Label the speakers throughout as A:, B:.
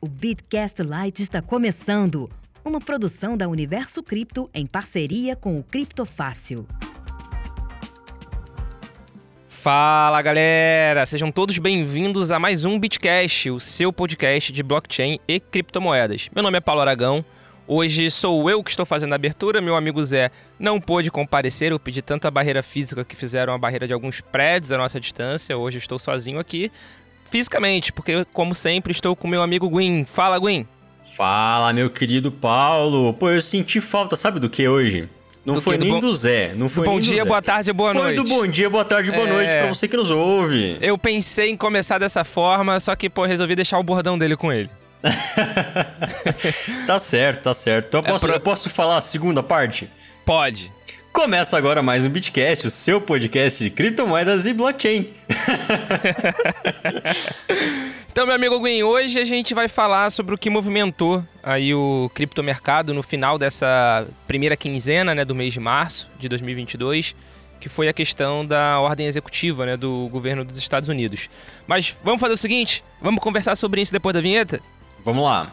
A: O Bitcast Lite está começando, uma produção da Universo Cripto em parceria com o Criptofácil.
B: Fala galera, sejam todos bem-vindos a mais um Bitcast, o seu podcast de blockchain e criptomoedas. Meu nome é Paulo Aragão. Hoje sou eu que estou fazendo a abertura, meu amigo Zé não pôde comparecer, eu pedi tanta barreira física que fizeram a barreira de alguns prédios à nossa distância, hoje estou sozinho aqui, fisicamente, porque, como sempre, estou com meu amigo Gwyn. Fala, Gwyn.
C: Fala, meu querido Paulo. Pô, eu senti falta, sabe do que hoje? Não do foi nem do, do Zé, não foi
B: do
C: bom
B: dia, boa tarde, boa
C: foi
B: noite.
C: Foi do bom dia, boa tarde, boa é... noite pra você que nos ouve.
B: Eu pensei em começar dessa forma, só que, pô, resolvi deixar o bordão dele com ele.
C: tá certo, tá certo. Então eu posso, é pro... eu posso falar a segunda parte?
B: Pode.
C: Começa agora mais um Bitcast, o seu podcast de criptomoedas e blockchain.
B: então, meu amigo Gwen, hoje a gente vai falar sobre o que movimentou aí o criptomercado no final dessa primeira quinzena né, do mês de março de 2022, que foi a questão da ordem executiva né, do governo dos Estados Unidos. Mas vamos fazer o seguinte, vamos conversar sobre isso depois da vinheta?
C: Vamos lá.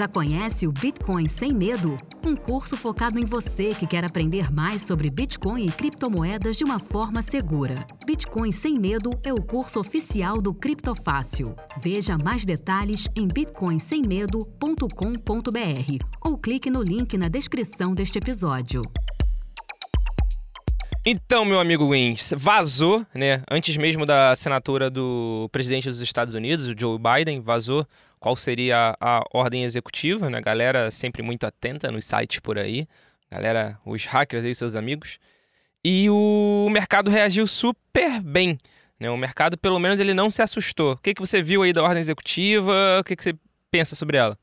A: Já conhece o Bitcoin Sem Medo? Um curso focado em você que quer aprender mais sobre Bitcoin e criptomoedas de uma forma segura. Bitcoin Sem Medo é o curso oficial do Criptofácil. Veja mais detalhes em bitcoinsemmedo.com.br ou clique no link na descrição deste episódio.
B: Então, meu amigo Wins, vazou, né? Antes mesmo da assinatura do presidente dos Estados Unidos, o Joe Biden, vazou qual seria a, ordem executiva, né? Galera sempre muito atenta nos sites por aí. Galera, os hackers aí, seus amigos. E o mercado reagiu super bem. Né? O mercado, pelo menos, ele não se assustou. O que, que você viu aí da ordem executiva? O que, que você pensa sobre ela?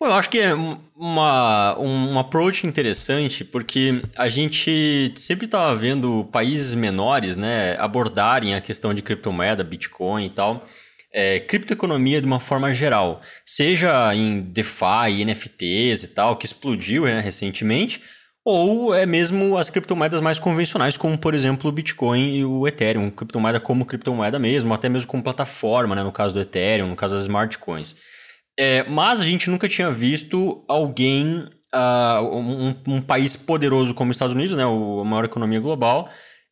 C: Bom, eu acho que é uma, um approach interessante, porque a gente sempre estava vendo países menores né, abordarem a questão de criptomoeda, Bitcoin e tal, é, criptoeconomia de uma forma geral, seja em DeFi, NFTs e tal, que explodiu né, recentemente, ou é mesmo as criptomoedas mais convencionais, como por exemplo o Bitcoin e o Ethereum, criptomoeda como criptomoeda mesmo, até mesmo como plataforma, né, no caso do Ethereum, no caso das smart coins. É, mas a gente nunca tinha visto alguém, uh, um, um, país poderoso como os Estados Unidos, né, a maior economia global,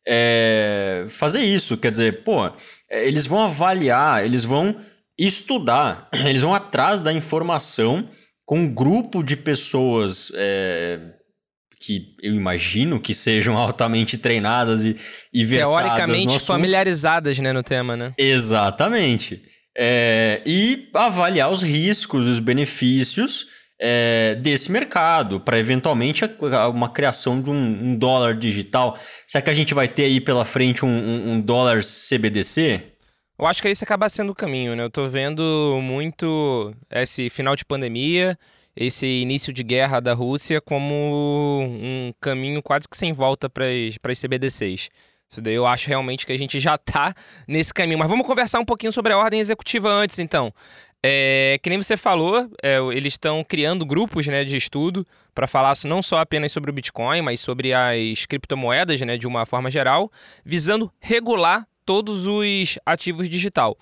C: é, fazer isso. Quer dizer, pô, eles vão avaliar, eles vão estudar, eles vão atrás da informação com um grupo de pessoas é, que eu imagino que sejam altamente treinadas e, e versadas
B: Teoricamente familiarizadas né, no tema, né?
C: Exatamente. É, e avaliar os riscos, os benefícios é, desse mercado, para eventualmente uma criação de um, um, dólar digital. Será que a gente vai ter aí pela frente um, um, um dólar CBDC?
B: Eu acho que esse acaba sendo o caminho, né? Eu tô vendo muito esse final de pandemia, esse início de guerra da Rússia como um caminho quase que sem volta para as CBDCs. Isso daí eu acho realmente que a gente já está nesse caminho. Mas vamos conversar um pouquinho sobre a ordem executiva antes, então. É, que nem você falou, é, eles estão criando grupos né, de estudo para falar não só apenas sobre o Bitcoin, mas sobre as criptomoedas né, de uma forma geral, visando regular todos os ativos digital.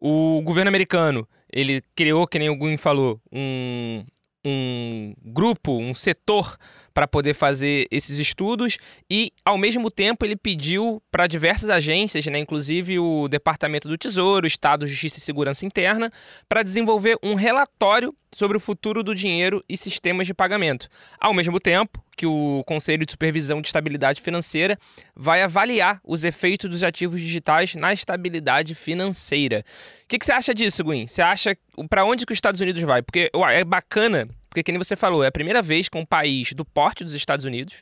B: O governo americano ele criou, que nem o Gun falou, um, um grupo, um setor para poder fazer esses estudos e, ao mesmo tempo, ele pediu para diversas agências, né, inclusive o Departamento do Tesouro, Estado, Justiça e Segurança Interna, para desenvolver um relatório sobre o futuro do dinheiro e sistemas de pagamento. Ao mesmo tempo que o Conselho de Supervisão de Estabilidade Financeira vai avaliar os efeitos dos ativos digitais na estabilidade financeira. O que, que você acha disso, Gwen? Você acha para onde que os Estados Unidos vai? Porque ué, é bacana porque, como você falou, é a primeira vez que um país do porte dos Estados Unidos,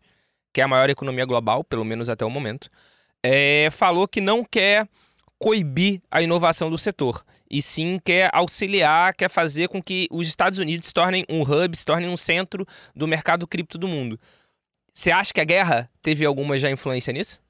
B: que é a maior economia global, pelo menos até o momento, é, falou que não quer coibir a inovação do setor. e sim quer auxiliar, quer fazer com que os Estados Unidos se tornem um hub, se tornem um centro do mercado cripto do mundo. Você acha que a guerra teve alguma já influência nisso?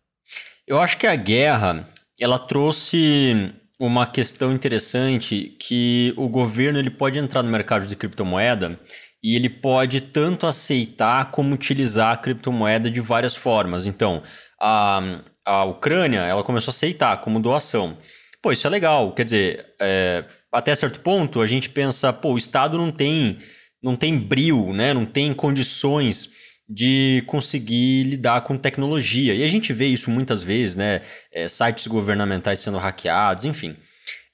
C: Eu acho que a guerra ela trouxe uma questão interessante que o governo ele pode entrar no mercado de criptomoeda e ele pode tanto aceitar como utilizar a criptomoeda de várias formas. Então, a, a Ucrânia ela começou a aceitar como doação. Pô, isso é legal. Quer dizer, é, até certo ponto a gente pensa, pô, o Estado não tem, não tem bril, né? não tem condições de conseguir lidar com tecnologia. E a gente vê isso muitas vezes, né? É, sites governamentais sendo hackeados, enfim.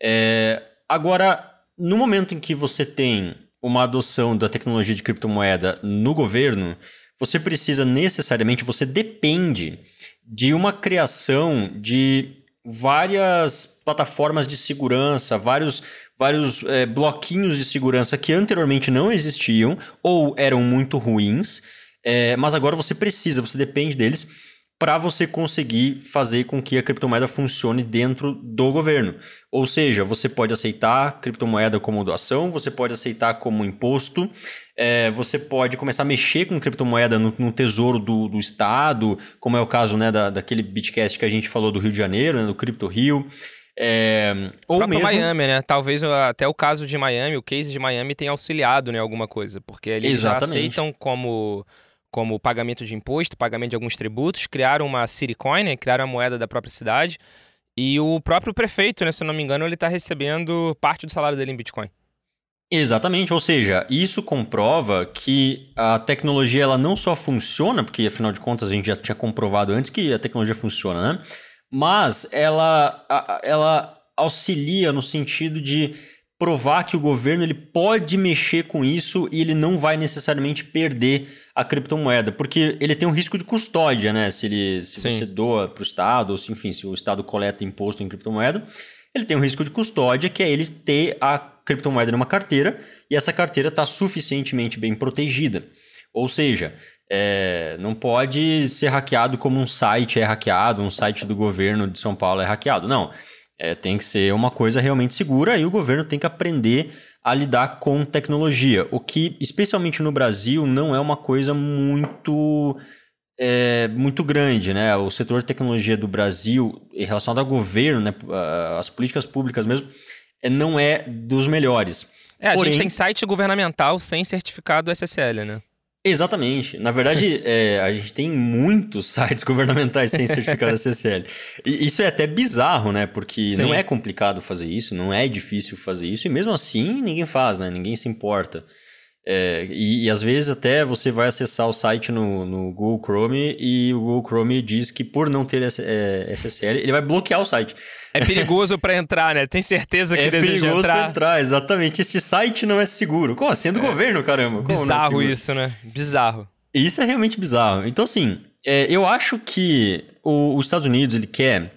C: É, agora, no momento em que você tem uma adoção da tecnologia de criptomoeda no governo, você precisa necessariamente, você depende de uma criação de várias plataformas de segurança, vários, vários é, bloquinhos de segurança que anteriormente não existiam ou eram muito ruins, é, mas agora você precisa, você depende deles para você conseguir fazer com que a criptomoeda funcione dentro do governo. Ou seja, você pode aceitar criptomoeda como doação, você pode aceitar como imposto, é, você pode começar a mexer com criptomoeda no, no tesouro do, do, Estado, como é o caso né, da, daquele bitcast que a gente falou do Rio de Janeiro, né, do Cripto Rio.
B: É, ou mesmo... Miami, né? Talvez até o caso de Miami, o case de Miami tenha auxiliado em né, alguma coisa, porque eles já aceitam como como pagamento de imposto, pagamento de alguns tributos, criaram uma Citicoin, né, criaram a moeda da própria cidade, e o próprio prefeito, né, se eu não me engano, ele está recebendo parte do salário dele em Bitcoin.
C: Exatamente, ou seja, isso comprova que a tecnologia ela não só funciona, porque afinal de contas a gente já tinha comprovado antes que a tecnologia funciona, né? Mas ela, ela auxilia no sentido de provar que o governo ele pode mexer com isso e ele não vai necessariamente perder a criptomoeda, porque ele tem um risco de custódia, né? Se, ele, se você doa para o Estado, ou se, enfim, se o Estado coleta imposto em criptomoeda, ele tem um risco de custódia, que é ele ter a criptomoeda numa carteira e essa carteira está suficientemente bem protegida. Ou seja, é, não pode ser hackeado como um site é hackeado, um site do governo de São Paulo é hackeado. Não. É, tem que ser uma coisa realmente segura e o governo tem que aprender a lidar com tecnologia, o que, especialmente no Brasil, não é uma coisa muito é, muito grande, né? O setor de tecnologia do Brasil, em relação ao governo, né, as políticas públicas mesmo, é, não é dos melhores.
B: É, a Porém, gente tem site governamental sem certificado SSL, né?
C: Exatamente. Na verdade, é, a gente tem muitos sites governamentais sem certificado SSL. E isso é até bizarro, né? Porque Sim. não é complicado fazer isso, não é difícil fazer isso, e mesmo assim ninguém faz, né? Ninguém se importa. É, e, e, às vezes até você vai acessar o site no, no, Google Chrome e o Google Chrome diz que por não ter SSL, ele vai bloquear o site.
B: É perigoso para entrar, né? Tem certeza que
C: é deseja perigoso para entrar, exatamente. Este site não é seguro. Como assim? É do é. governo, caramba. Como
B: é Bizarro é isso, né? Bizarro.
C: Isso é realmente bizarro. Então, assim, é, eu acho que o, os Estados Unidos, ele quer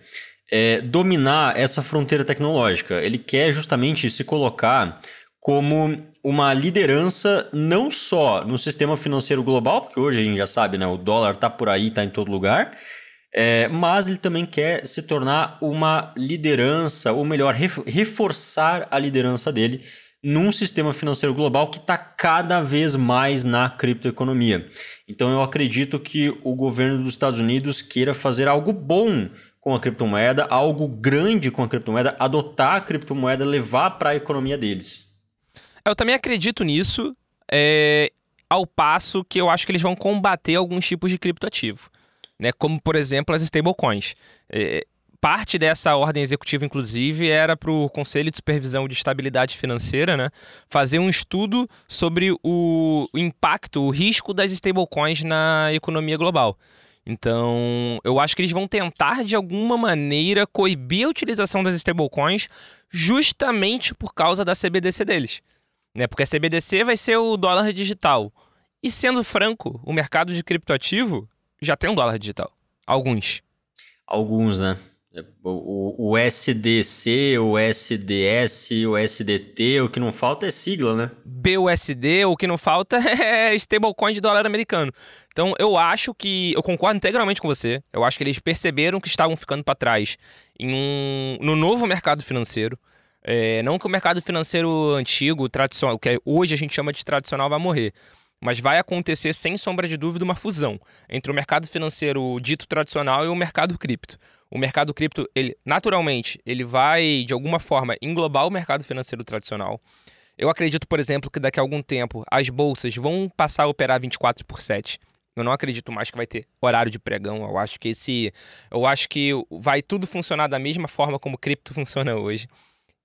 C: é, dominar essa fronteira tecnológica. Ele quer justamente se colocar como uma liderança não só no sistema financeiro global, porque hoje a gente já sabe, né, o dólar está por aí, está em todo lugar, é, mas ele também quer se tornar uma liderança, ou melhor, reforçar a liderança dele num sistema financeiro global que está cada vez mais na criptoeconomia. Então eu acredito que o governo dos Estados Unidos queira fazer algo bom com a criptomoeda, algo grande com a criptomoeda, adotar a criptomoeda, levar para a economia deles.
B: Eu também acredito nisso, é, ao passo que eu acho que eles vão combater alguns tipos de criptoativo, né? Como, por exemplo, as stablecoins. É, parte dessa ordem executiva, inclusive, era para o Conselho de Supervisão de Estabilidade Financeira né, fazer um estudo sobre o, impacto, o risco das stablecoins na economia global. Então, eu acho que eles vão tentar, de alguma maneira, coibir a utilização das stablecoins justamente por causa da CBDC deles né? Porque a CBDC vai ser o dólar digital. E sendo franco, o mercado de criptoativo já tem um dólar digital. Alguns.
C: Alguns, né? O, o, SDC, o SDS, o SDT, o que não falta é sigla, né?
B: BUSD, o que não falta é stablecoin de dólar americano. Então eu acho que. Eu concordo integralmente com você. Eu acho que eles perceberam que estavam ficando para trás em um, no novo mercado financeiro É, não que o mercado financeiro antigo, tradicional, o que hoje a gente chama de tradicional, vai morrer. Mas vai acontecer, sem sombra de dúvida, uma fusão entre o mercado financeiro dito tradicional e o mercado cripto. O mercado cripto, ele, naturalmente, ele vai, de alguma forma, englobar o mercado financeiro tradicional. Eu acredito, por exemplo, que daqui a algum tempo as bolsas vão passar a operar 24 por 7. Eu não acredito mais que vai ter horário de pregão. Eu acho que esse, eu acho que vai tudo funcionar da mesma forma como cripto funciona hoje.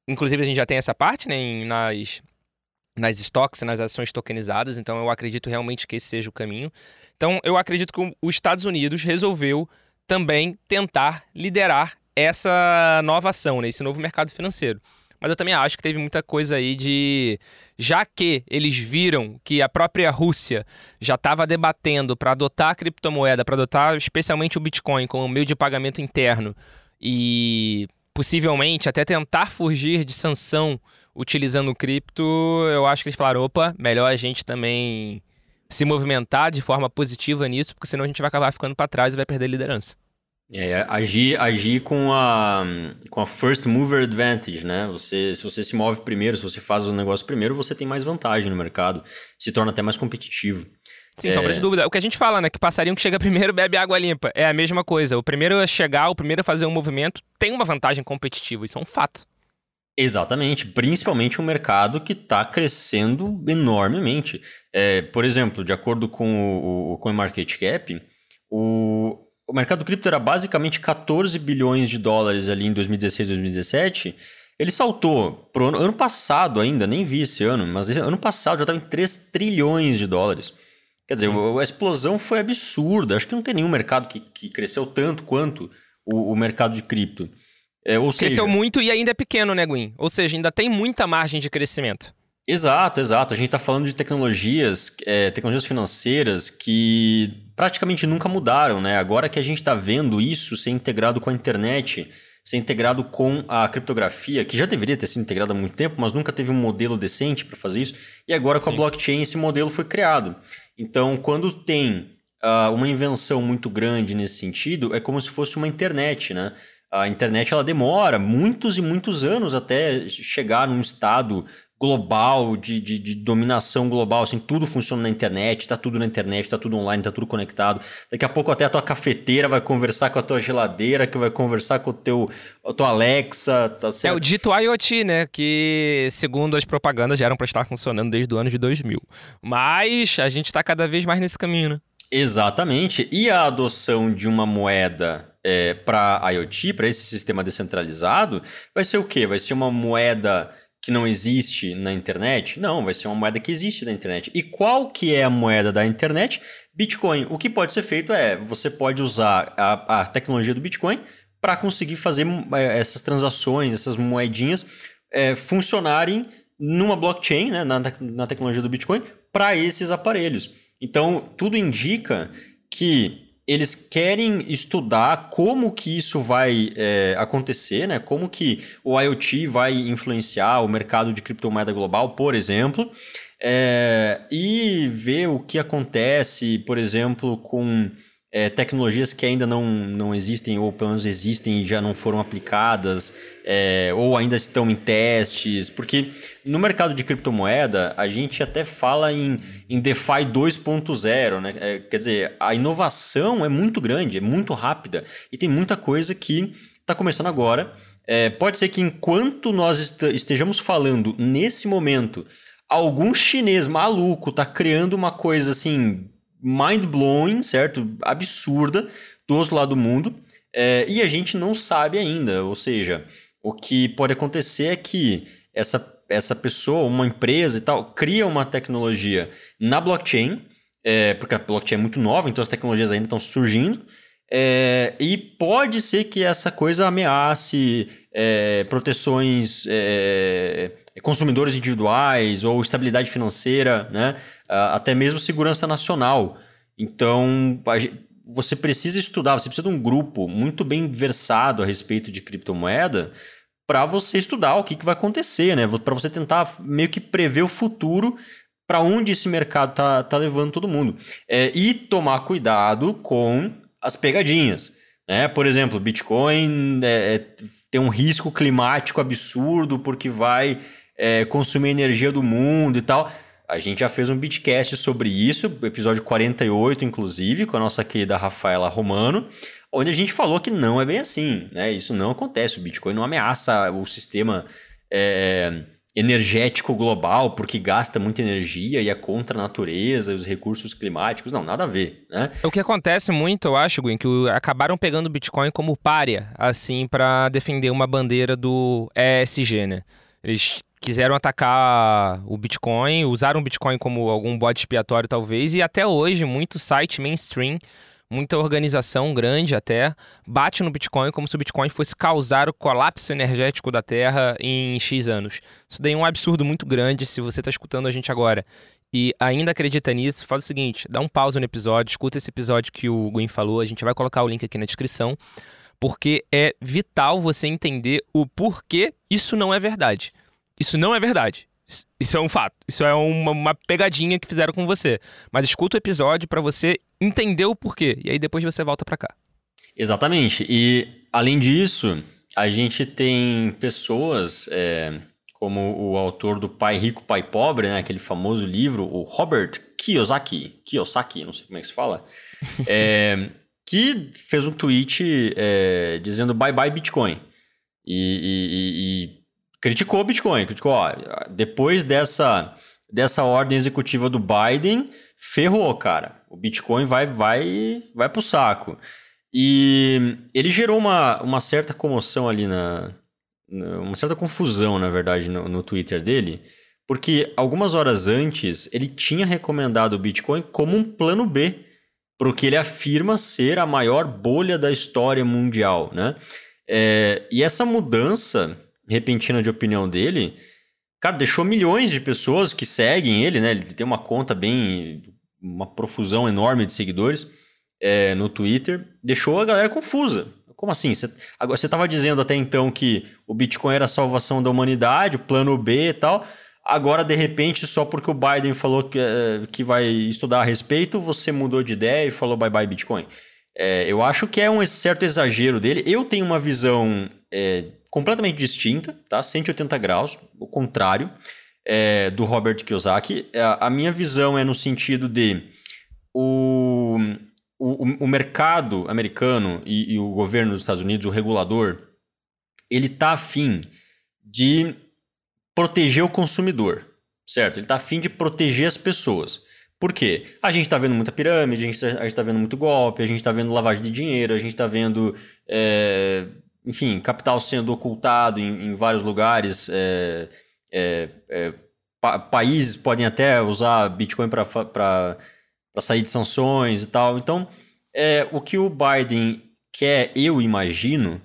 B: Inclusive a gente já tem essa parte, né, nas nas stocks, nas ações tokenizadas, então eu acredito realmente que esse seja o caminho. Então eu acredito que os Estados Unidos resolveu também tentar liderar essa nova ação, né, esse novo mercado financeiro. Mas eu também acho que teve muita coisa aí de. Já que eles viram que a própria Rússia já estava debatendo para adotar a criptomoeda, para adotar especialmente o Bitcoin como meio de pagamento interno e possivelmente até tentar fugir de sanção utilizando cripto, eu acho que eles falaram: opa, melhor a gente também se movimentar de forma positiva nisso, porque senão a gente vai acabar ficando para trás e vai perder liderança.
C: É, agir, agir com, a, com a first mover advantage, né? Você, se você se move primeiro, se você faz o negócio primeiro, você tem mais vantagem no mercado, se torna até mais competitivo.
B: Sim, é... sombra de dúvida. O que a gente fala, né? Que passarinho que chega primeiro bebe água limpa. É a mesma coisa. O primeiro a chegar, o primeiro a fazer um movimento tem uma vantagem competitiva. Isso é um fato.
C: Exatamente, principalmente um mercado que está crescendo enormemente. É, por exemplo, de acordo com o, o CoinMarketCap, o, o mercado cripto era basicamente 14 bilhões de dólares ali em 2016, 2017. Ele saltou pro ano, ano passado ainda, nem vi esse ano, mas ano passado já estava em 3 trilhões de dólares. Quer dizer, a explosão foi absurda. Acho que não tem nenhum mercado que, que cresceu tanto quanto o, o mercado de cripto.
B: É, Cresceu seja... muito e ainda é pequeno, né, Gwen? Ou seja, ainda tem muita margem de crescimento.
C: Exato, exato. A gente está falando de tecnologias, é, tecnologias financeiras que praticamente nunca mudaram, né? Agora que a gente está vendo isso ser integrado com a internet, ser integrado com a criptografia, que já deveria ter sido integrado há muito tempo, mas nunca teve um modelo decente para fazer isso. E agora com Sim. a blockchain esse modelo foi criado. Então, quando tem uh, uma invenção muito grande nesse sentido, é como se fosse uma internet, né? A internet ela demora muitos e muitos anos até chegar num estado global, de, de, de, dominação global, assim, tudo funciona na internet, tá tudo na internet, tá tudo online, tá tudo conectado. Daqui a pouco até a tua cafeteira vai conversar com a tua geladeira, que vai conversar com o teu, a tua Alexa, tá certo?
B: É o dito IoT, né, que segundo as propagandas já eram para estar funcionando desde o ano de 2000. Mas a gente está cada vez mais nesse caminho, né?
C: Exatamente. E a adoção de uma moeda é, para IoT, para esse sistema descentralizado, vai ser o quê? Vai ser uma moeda que não existe na internet? Não, vai ser uma moeda que existe na internet. E qual que é a moeda da internet? Bitcoin. O que pode ser feito é, você pode usar a, a tecnologia do Bitcoin para conseguir fazer é, essas transações, essas moedinhas é, funcionarem numa blockchain, né, na, na tecnologia do Bitcoin, para esses aparelhos. Então, tudo indica que eles querem estudar como que isso vai é, acontecer, né? Como que o IoT vai influenciar o mercado de criptomoeda global, por exemplo, é, e ver o que acontece, por exemplo, com é, tecnologias que ainda não, não existem, ou pelo menos existem e já não foram aplicadas, é, ou ainda estão em testes, porque no mercado de criptomoeda a gente até fala em, em DeFi 2.0, né? É, quer dizer, a inovação é muito grande, é muito rápida e tem muita coisa que está começando agora. É, pode ser que enquanto nós estejamos falando nesse momento, algum chinês maluco está criando uma coisa assim mind-blowing, certo? Absurda do outro lado do mundo. É, e a gente não sabe ainda. Ou seja, o que pode acontecer é que essa, essa pessoa, uma empresa e tal, cria uma tecnologia na blockchain, é, porque a blockchain é muito nova, então as tecnologias ainda estão surgindo. É, e pode ser que essa coisa ameace é, proteções é, consumidores individuais ou estabilidade financeira, né? até mesmo segurança nacional. Então, você precisa estudar, você precisa de um grupo muito bem versado a respeito de criptomoeda para você estudar o que, que vai acontecer, né? Para você tentar meio que prever o futuro para onde esse mercado tá, tá levando todo mundo. É, e tomar cuidado com as pegadinhas. Né? Por exemplo, Bitcoin é, é tem um risco climático absurdo porque vai é, consumir energia do mundo e tal. A gente já fez um beatcast sobre isso, episódio 48, inclusive, com a nossa querida Rafaela Romano, onde a gente falou que não é bem assim, né? Isso não acontece. O Bitcoin não ameaça o sistema é, energético global porque gasta muita energia e é contra a natureza e os recursos climáticos. Não, nada a ver, né?
B: O que acontece muito, eu acho, Gwen, que acabaram pegando o Bitcoin como párea, assim, para defender uma bandeira do ESG, né? Eles quiseram atacar o Bitcoin, usaram o Bitcoin como algum bode expiatório, talvez, e até hoje, muito site mainstream muita organização grande até bate no Bitcoin como se o Bitcoin fosse causar o colapso energético da Terra em X anos. Isso daí é um absurdo muito grande se você está escutando a gente agora e ainda acredita nisso, faz o seguinte, dá um pause no episódio, escuta esse episódio que o Gwen falou, a gente vai colocar o link aqui na descrição, porque é vital você entender o porquê isso não é verdade. Isso não é verdade. Isso é um fato. Isso é uma, uma pegadinha que fizeram com você. Mas escuta o episódio para você entender o porquê. E aí depois você volta para cá.
C: Exatamente. E além disso, a gente tem pessoas é, como o autor do Pai Rico, Pai Pobre, né? aquele famoso livro, o Robert Kiyosaki. Kiyosaki, não sei como é que se fala. É, que fez um tweet é, dizendo bye bye Bitcoin. E, e, e criticou o Bitcoin, criticou, ó, depois dessa, dessa ordem executiva do Biden, ferrou, cara. O Bitcoin vai, vai, vai pro saco. E ele gerou uma, uma certa comoção ali na, na uma certa confusão, na verdade, no, no Twitter dele, porque algumas horas antes ele tinha recomendado o Bitcoin como um plano B, porque ele afirma ser a maior bolha da história mundial, né? É, e essa mudança repentina de opinião dele, cara, deixou milhões de pessoas que seguem ele, né? Ele tem uma conta bem. uma profusão enorme de seguidores é, no Twitter, deixou a galera confusa. Como assim? Você, agora, você estava dizendo até então que o Bitcoin era a salvação da humanidade, o plano B e tal. Agora, de repente, só porque o Biden falou que, é, que vai estudar a respeito, você mudou de ideia e falou bye bye Bitcoin. É, eu acho que é um certo exagero dele. Eu tenho uma visão é, completamente distinta, tá? 180 graus, o contrário é, do Robert Kiyosaki. A, é, a, minha visão é no sentido de o, o, o mercado americano e, e, o governo dos Estados Unidos, o regulador, ele tá afim de proteger o consumidor, certo? Ele tá afim de proteger as pessoas. Por quê? A gente está vendo muita pirâmide, a gente está vendo muito golpe, a gente está vendo lavagem de dinheiro, a gente está vendo é, enfim, capital sendo ocultado em, em vários lugares. É, é, é, pa países podem até usar Bitcoin para sair de sanções e tal. Então, é, o que o Biden quer, eu imagino,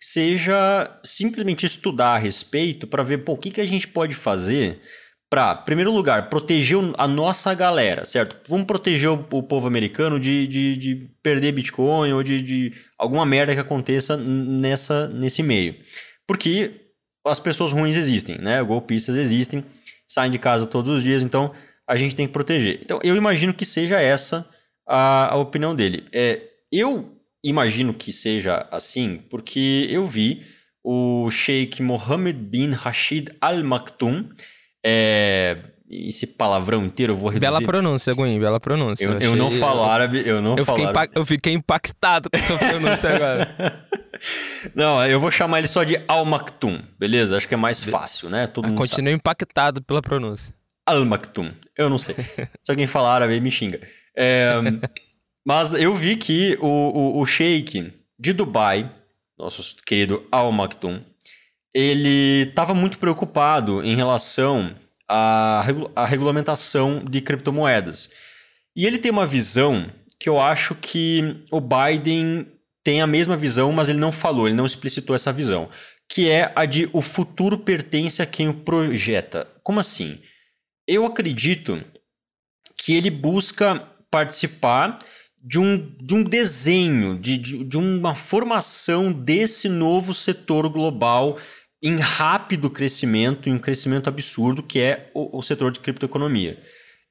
C: seja simplesmente estudar a respeito para ver pô, o que, que a gente pode fazer para, primeiro lugar, proteger a nossa galera, certo? Vamos proteger o, povo americano de, de, de, perder Bitcoin ou de, de alguma merda que aconteça nessa, nesse meio. Porque as pessoas ruins existem, né? Golpistas existem, saem de casa todos os dias, então a gente tem que proteger. Então eu imagino que seja essa a, a opinião dele. É, eu imagino que seja assim porque eu vi o Sheikh Mohammed bin Rashid Al Maktoum é, esse palavrão inteiro eu vou reduzir.
B: Bela pronúncia, Gwen, bela pronúncia.
C: Eu, eu, achei... eu não falo árabe, eu não
B: eu
C: falo
B: fiquei
C: árabe.
B: Eu fiquei impactado com a sua pronúncia agora.
C: não, eu vou chamar ele só de Al Maktoum, beleza? Acho que é mais fácil, né?
B: Todo ah, mundo continuo sabe. impactado pela pronúncia.
C: Al Maktoum, eu não sei. Se alguém falar árabe, me xinga. É, mas eu vi que o, o, o sheik de Dubai, nosso querido Al Maktoum, ele estava muito preocupado em relação à, à regulamentação de criptomoedas. E ele tem uma visão que eu acho que o Biden tem a mesma visão, mas ele não falou, ele não explicitou essa visão, que é a de o futuro pertence a quem o projeta. Como assim? Eu acredito que ele busca participar de um, de um desenho, de, de, de uma formação desse novo setor global em rápido crescimento, em um crescimento absurdo, que é o, o setor de criptoeconomia.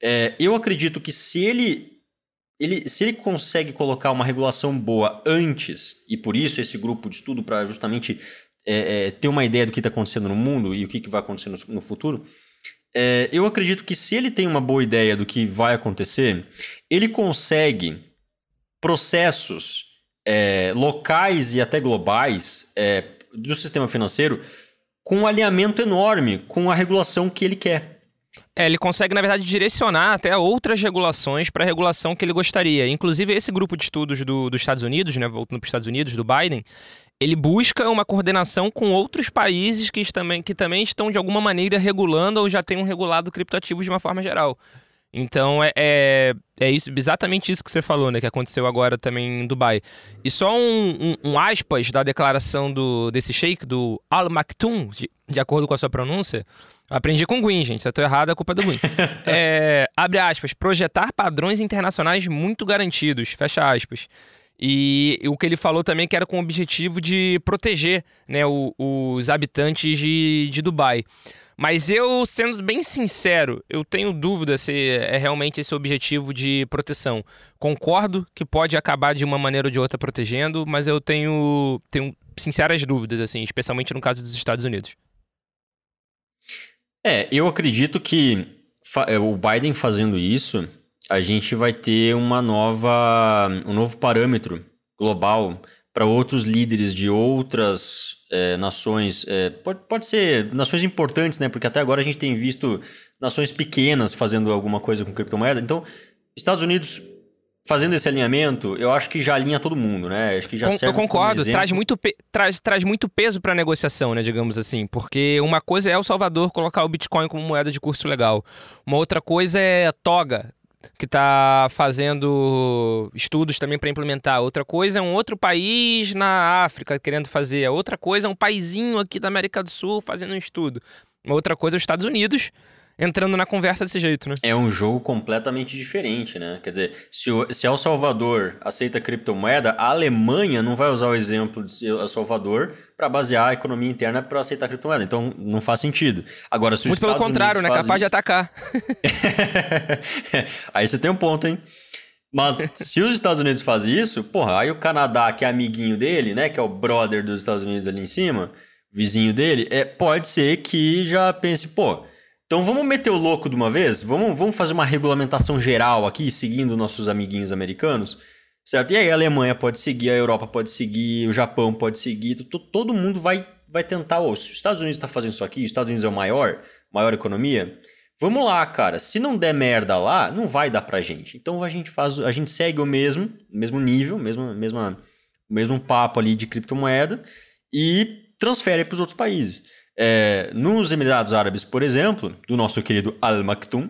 C: É, eu acredito que se ele, ele, se ele consegue colocar uma regulação boa antes, e por isso esse grupo de estudo para justamente é, é, ter uma ideia do que está acontecendo no mundo e o que, que vai acontecer no, no futuro, é, eu acredito que se ele tem uma boa ideia do que vai acontecer, ele consegue processos é, locais e até globais é, do sistema financeiro com um alinhamento enorme com a regulação que ele quer.
B: É, ele consegue, na verdade, direcionar até outras regulações para a regulação que ele gostaria. Inclusive, esse grupo de estudos do, dos Estados Unidos, né, voltando para os Estados Unidos, do Biden, ele busca uma coordenação com outros países que também, que também estão, de alguma maneira, regulando ou já tenham regulado criptoativos de uma forma geral. Então é, é, é, isso, exatamente isso que você falou, né? Que aconteceu agora também em Dubai. E só um, um, um aspas da declaração do, desse sheik, do Al Maktoum, de, de acordo com a sua pronúncia, Aprendi com o Gwyn, gente. Se eu tô errado, é culpa do Gwyn. é, abre aspas. Projetar padrões internacionais muito garantidos. Fecha aspas. E, e o que ele falou também que era com o objetivo de proteger né, o, os habitantes de, de Dubai. Mas eu, sendo bem sincero, eu tenho dúvida se é realmente esse o objetivo de proteção. Concordo que pode acabar de uma maneira ou de outra protegendo, mas eu tenho, tenho sinceras dúvidas, assim, especialmente no caso dos Estados Unidos.
C: É, eu acredito que é, o Biden fazendo isso, a gente vai ter uma nova, um novo parâmetro global para outros líderes de outras é, nações. É, pode, pode ser nações importantes, né? Porque até agora a gente tem visto nações pequenas fazendo alguma coisa com criptomoeda. Então, Estados Unidos fazendo esse alinhamento, eu acho que já alinha todo mundo, né? Acho que já
B: Eu concordo, traz muito, traz, traz muito peso para a negociação, né, digamos assim, porque uma coisa é o Salvador colocar o Bitcoin como moeda de curso legal. Uma outra coisa é a Toga, que está fazendo estudos também para implementar. Outra coisa é um outro país na África querendo fazer. Outra coisa é um paizinho aqui da América do Sul fazendo um estudo. Outra coisa é os Estados Unidos entrando na conversa desse jeito, né?
C: É um jogo completamente diferente, né? Quer dizer, se, o, se El Salvador aceita criptomoeda, a Alemanha não vai usar o exemplo de El Salvador para basear a economia interna para aceitar criptomoeda. Então, não faz sentido. Agora, se
B: Muito pelo contrário, né? Capaz isso... de atacar.
C: aí você tem um ponto, hein? Mas se os Estados Unidos fazem isso, porra, aí o Canadá, que é amiguinho dele, né? Que é o brother dos Estados Unidos ali em cima, vizinho dele, é, pode ser que já pense, pô então vamos meter o louco de uma vez? Vamos, vamos fazer uma regulamentação geral aqui, seguindo nossos amiguinhos americanos, certo? E aí a Alemanha pode seguir, a Europa pode seguir, o Japão pode seguir, todo mundo vai, vai tentar. Oh, se os Estados Unidos está fazendo isso aqui, os Estados Unidos é o maior, maior economia, vamos lá, cara. Se não der merda lá, não vai dar pra gente. Então a gente faz, a gente segue o mesmo, mesmo nível, mesmo, mesmo, mesmo papo ali de criptomoeda e transfere para os outros países. É, nos Emirados Árabes, por exemplo, do nosso querido Al Maktoum,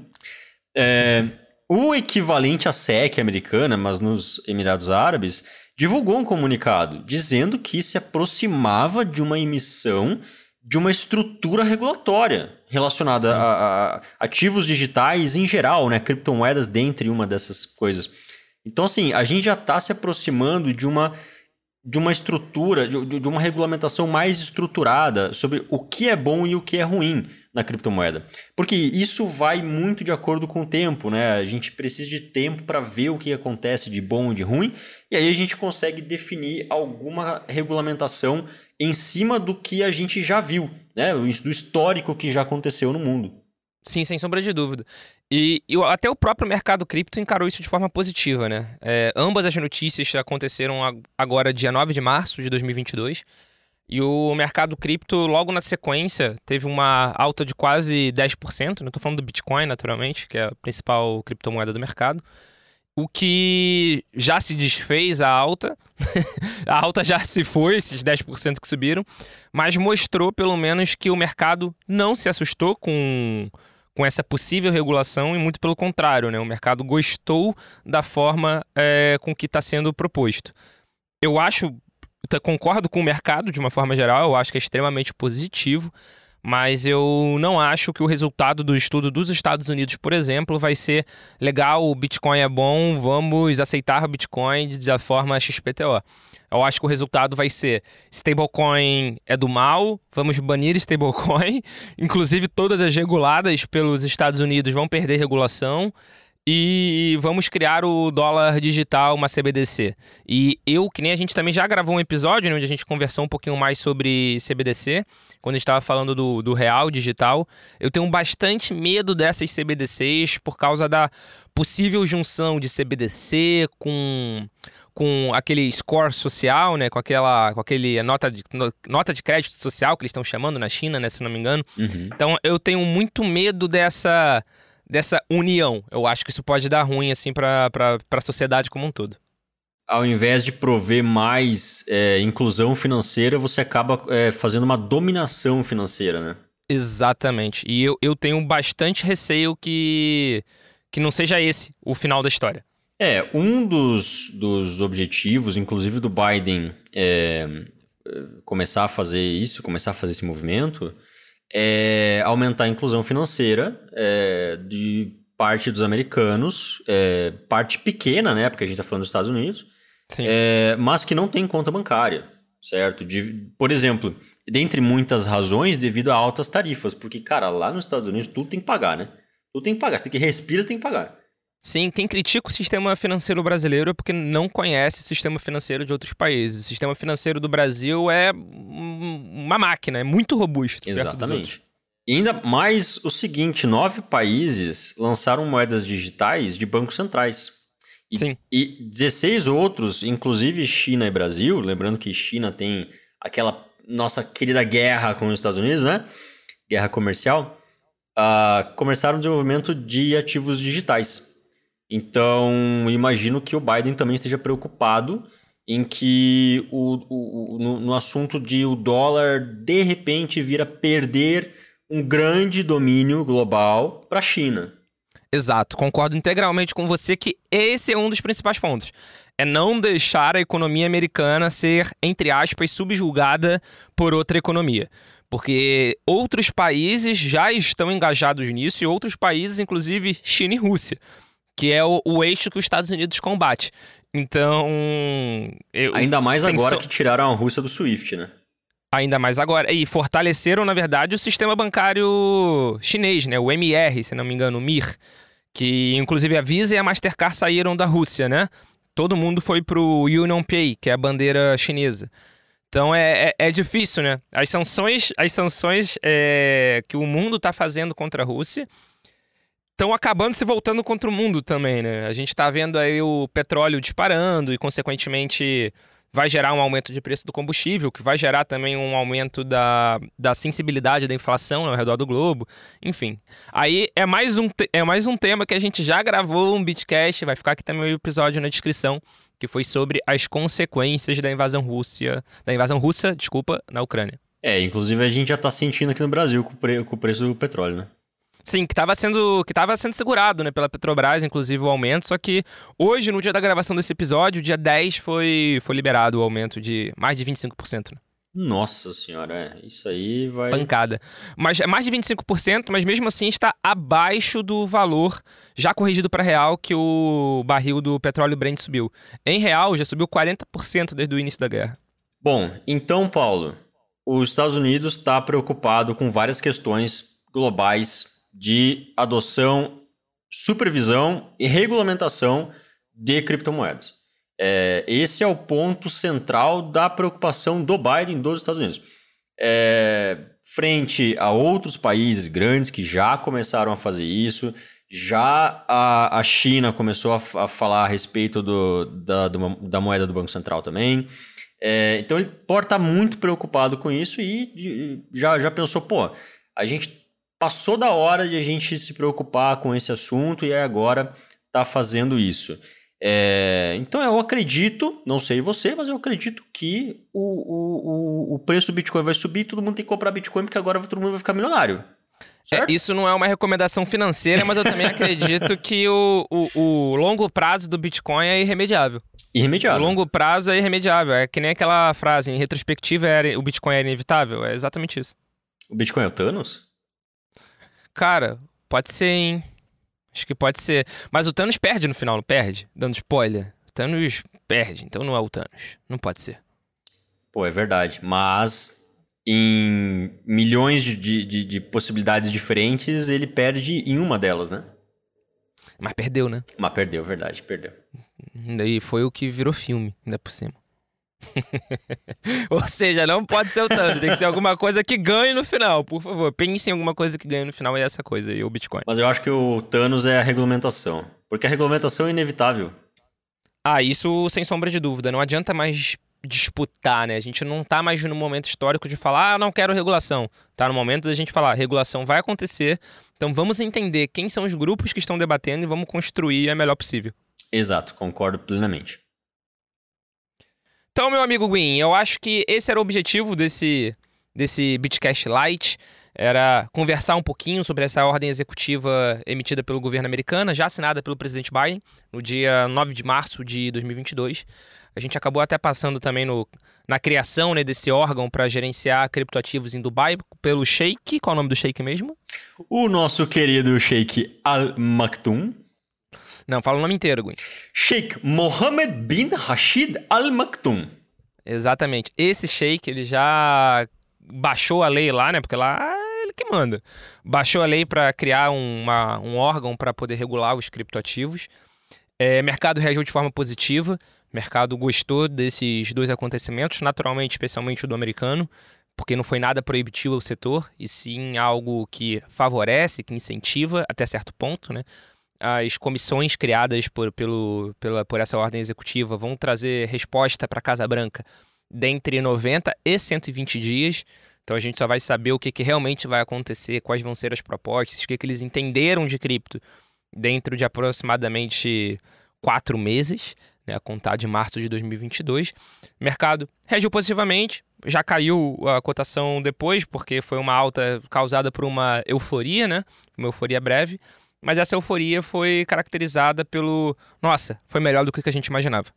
C: é, o equivalente à SEC americana, mas nos Emirados Árabes, divulgou um comunicado dizendo que se aproximava de uma emissão de uma estrutura regulatória relacionada a, a, ativos digitais em geral, né, criptomoedas dentre uma dessas coisas. Então, assim, a gente já está se aproximando de uma de uma estrutura, de, de, uma regulamentação mais estruturada sobre o que é bom e o que é ruim na criptomoeda. Porque isso vai muito de acordo com o tempo, né? A gente precisa de tempo para ver o que acontece de bom e de ruim, e aí a gente consegue definir alguma regulamentação em cima do que a gente já viu, né? Do histórico que já aconteceu no mundo.
B: Sim, sem sombra de dúvida. E, e, até o próprio mercado cripto encarou isso de forma positiva, né? É, ambas as notícias aconteceram agora, dia 9 de março de 2022. E o mercado cripto, logo na sequência, teve uma alta de quase 10%. Não estou falando do Bitcoin, naturalmente, que é a principal criptomoeda do mercado. O que já se desfez a alta. a alta já se foi, esses 10% que subiram. Mas mostrou, pelo menos, que o mercado não se assustou com com essa possível regulação e muito pelo contrário, né? O mercado gostou da forma é, com que está sendo proposto. Eu acho, concordo com o mercado de uma forma geral, eu acho que é extremamente positivo, mas eu não acho que o resultado do estudo dos Estados Unidos, por exemplo, vai ser legal, o Bitcoin é bom, vamos aceitar o Bitcoin da forma XPTO. Eu acho que o resultado vai ser stablecoin é do mal, vamos banir stablecoin. Inclusive, todas as reguladas pelos Estados Unidos vão perder regulação. e vamos criar o dólar digital, uma CBDC. E eu, que nem a gente também já gravou um episódio né, onde a gente conversou um pouquinho mais sobre CBDC, quando a gente estava falando do, do real digital. Eu tenho bastante medo dessas CBDCs por causa da possível junção de CBDC com com aquele score social, né, com aquela com aquele nota de, nota de crédito social que eles estão chamando na China, né, se não me engano. Uhum. Então eu tenho muito medo dessa dessa união. Eu acho que isso pode dar ruim assim para a sociedade como um todo.
C: Ao invés de prover mais é, inclusão financeira, você acaba é, fazendo uma dominação financeira, né?
B: Exatamente. E eu, eu tenho bastante receio que, que não seja esse o final da história.
C: É, um dos, dos objetivos, inclusive do Biden, é, começar a fazer isso, começar a fazer esse movimento, é aumentar a inclusão financeira é, de parte dos americanos, é, parte pequena, né? Porque a gente está falando dos Estados Unidos, é, mas que não tem conta bancária, certo? De, por exemplo, dentre muitas razões, devido a altas tarifas, porque, cara, lá nos Estados Unidos tudo tem que pagar, né? Tudo tem que pagar. Você tem que respirar, você tem que pagar.
B: Sim, quem critica o sistema financeiro brasileiro é porque não conhece o sistema financeiro de outros países. O sistema financeiro do Brasil é uma máquina, é muito robusto.
C: Exatamente. E ainda mais o seguinte: nove países lançaram moedas digitais de bancos centrais. E, Sim. e 16 outros, inclusive China e Brasil, lembrando que China tem aquela nossa querida guerra com os Estados Unidos, né? Guerra comercial, uh, começaram o desenvolvimento de ativos digitais. Então, imagino que o Biden também esteja preocupado em que o, o, no, no, assunto de o dólar de repente vir a perder um grande domínio global para a China.
B: Exato, concordo integralmente com você que esse é um dos principais pontos. É não deixar a economia americana ser, entre aspas, subjugada por outra economia. Porque outros países já estão engajados nisso e outros países, inclusive China e Rússia que é o, o eixo que os Estados Unidos combate. Então.
C: Eu, Ainda mais agora so... que tiraram a Rússia do SWIFT, né?
B: Ainda mais agora. E fortaleceram, na verdade, o sistema bancário chinês, né? O MR, se não me engano, o MIR. Que inclusive a Visa e a Mastercard saíram da Rússia, né? Todo mundo foi pro Union Pay, que é a bandeira chinesa. Então é, é, é difícil, né? As sanções, as sanções é, que o mundo está fazendo contra a Rússia estão acabando se voltando contra o mundo também, né? A gente está vendo aí o petróleo disparando e, consequentemente, vai gerar um aumento de preço do combustível, que vai gerar também um aumento da, da sensibilidade da inflação ao redor do globo. Enfim, aí é mais, um, é mais um tema que a gente já gravou um Bitcast, vai ficar aqui também o episódio na descrição, que foi sobre as consequências da invasão Rússia, da invasão russa, desculpa, na Ucrânia.
C: É, inclusive a gente já está sentindo aqui no Brasil com o, pre com o preço do petróleo, né?
B: Sim, que estava sendo, que tava sendo segurado né, pela Petrobras, inclusive o aumento. Só que hoje, no dia da gravação desse episódio, dia 10, foi, foi liberado o aumento de mais de 25%. Né?
C: Nossa senhora, é, isso aí vai.
B: Pancada. Mas é mais de 25%, mas mesmo assim está abaixo do valor já corrigido para real que o barril do petróleo Brent subiu. Em real, já subiu 40% desde o início da guerra.
C: Bom, então, Paulo, os Estados Unidos está preocupado com várias questões globais de adoção, supervisão e regulamentação de criptomoedas. É, esse é o ponto central da preocupação do Biden dos Estados Unidos. É, frente a outros países grandes que já começaram a fazer isso, já a, a China começou a, a, falar a respeito do, da, do, da moeda do Banco Central também. É, então ele pode estar muito preocupado com isso e, e já, já pensou, pô, a gente passou da hora de a gente se preocupar com esse assunto e agora está fazendo isso. É, então eu acredito, não sei você, mas eu acredito que o, o, o preço do Bitcoin vai subir, todo mundo tem que comprar Bitcoin porque agora todo mundo vai ficar milionário.
B: É, isso não é uma recomendação financeira, mas eu também acredito que o, o, o, longo prazo do Bitcoin é irremediável.
C: Irremediável.
B: O longo prazo é irremediável. É que nem aquela frase, em retrospectiva, é, o Bitcoin é inevitável. É exatamente isso.
C: O Bitcoin é o Thanos?
B: Cara, pode ser, hein? Acho que pode ser. Mas o Thanos perde no final, não perde? Dando spoiler. O Thanos perde, então não é o Thanos. Não pode ser.
C: Pô, é verdade. Mas em milhões de, de, de possibilidades diferentes, ele perde em uma delas, né?
B: Mas perdeu, né?
C: Mas perdeu, verdade, perdeu.
B: E foi o que virou filme, ainda por cima. Ou seja, não pode ser o Thanos, tem que ser alguma coisa que ganhe no final, por favor. Pense em alguma coisa que ganhe no final e é essa coisa aí, o Bitcoin.
C: Mas eu acho que o Thanos é a regulamentação. Porque a regulamentação é inevitável.
B: Ah, isso sem sombra de dúvida. Não adianta mais disputar, né? A gente não tá mais no momento histórico de falar, ah, não quero regulação. Tá no momento da gente falar, regulação vai acontecer, então vamos entender quem são os grupos que estão debatendo e vamos construir a melhor possível.
C: Exato, concordo plenamente.
B: Então, meu amigo Gwyn, eu acho que esse era o objetivo desse, desse Bitcast Lite, era conversar um pouquinho sobre essa ordem executiva emitida pelo governo americano, já assinada pelo presidente Biden, no dia 9 de março de 2022. A gente acabou até passando também no, na criação né, desse órgão para gerenciar criptoativos em Dubai pelo Sheikh. Qual é o nome do Sheikh mesmo?
C: O nosso querido Sheikh Al Maktoum.
B: Não, fala o nome inteiro, Gui.
C: Sheikh Mohammed bin Rashid Al Maktoum.
B: Exatamente. Esse Sheikh, ele já baixou a lei lá, né? Porque lá é ele que manda. Baixou a lei para criar uma, um órgão para poder regular os criptoativos. É, mercado reagiu de forma positiva. Mercado gostou desses dois acontecimentos, naturalmente, especialmente o do americano, porque não foi nada proibitivo ao setor, e sim algo que favorece, que incentiva até certo ponto, né? As comissões criadas por, pelo, pela, por essa ordem executiva vão trazer resposta para a Casa Branca dentre 90 e 120 dias. Então a gente só vai saber o que, que realmente vai acontecer, quais vão ser as propostas, o que, que eles entenderam de cripto dentro de aproximadamente quatro meses, né, a contar de março de 2022. O mercado reagiu positivamente, já caiu a cotação depois, porque foi uma alta causada por uma euforia, né, uma euforia breve mas essa euforia foi caracterizada pelo. Nossa, foi melhor do que a gente imaginava.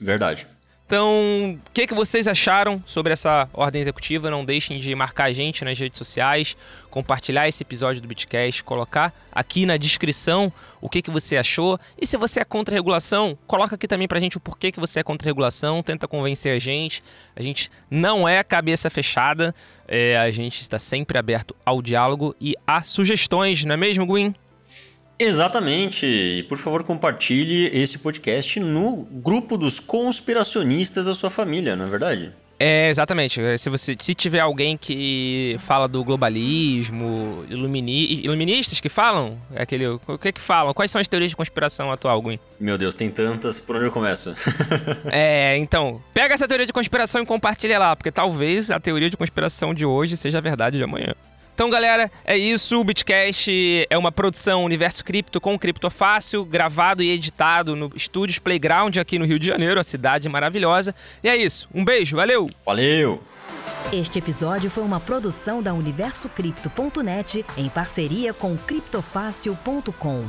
C: Verdade.
B: Então, o que, que vocês acharam sobre essa ordem executiva? Não deixem de marcar a gente nas redes sociais, compartilhar esse episódio do Bitcast, colocar aqui na descrição o que, que você achou. E se você é contra a regulação, coloca aqui também pra gente o porquê que você é contra a regulação, tenta convencer a gente. A gente não é cabeça fechada, é, a gente está sempre aberto ao diálogo e a sugestões, não é mesmo, Gwyn?
C: Exatamente. E por favor, compartilhe esse podcast no grupo dos conspiracionistas da sua família, não é verdade?
B: É, exatamente. Se você se tiver alguém que fala do globalismo, ilumini, iluministas que falam, é aquele, o que que falam? Quais são as teorias de conspiração atual, Gwen?
C: Meu Deus, tem tantas, por onde eu começo?
B: é, então, pega essa teoria de conspiração e compartilha lá, porque talvez a teoria de conspiração de hoje seja a verdade de amanhã. Então, galera, é isso. O Bitcast é uma produção Universo Cripto com Criptofácil, gravado e editado no Estúdios Playground aqui no Rio de Janeiro, a cidade maravilhosa. E é isso. Um beijo, valeu!
C: Valeu!
A: Este episódio foi uma produção da UniversoCripto.net em parceria com Criptofácil.com.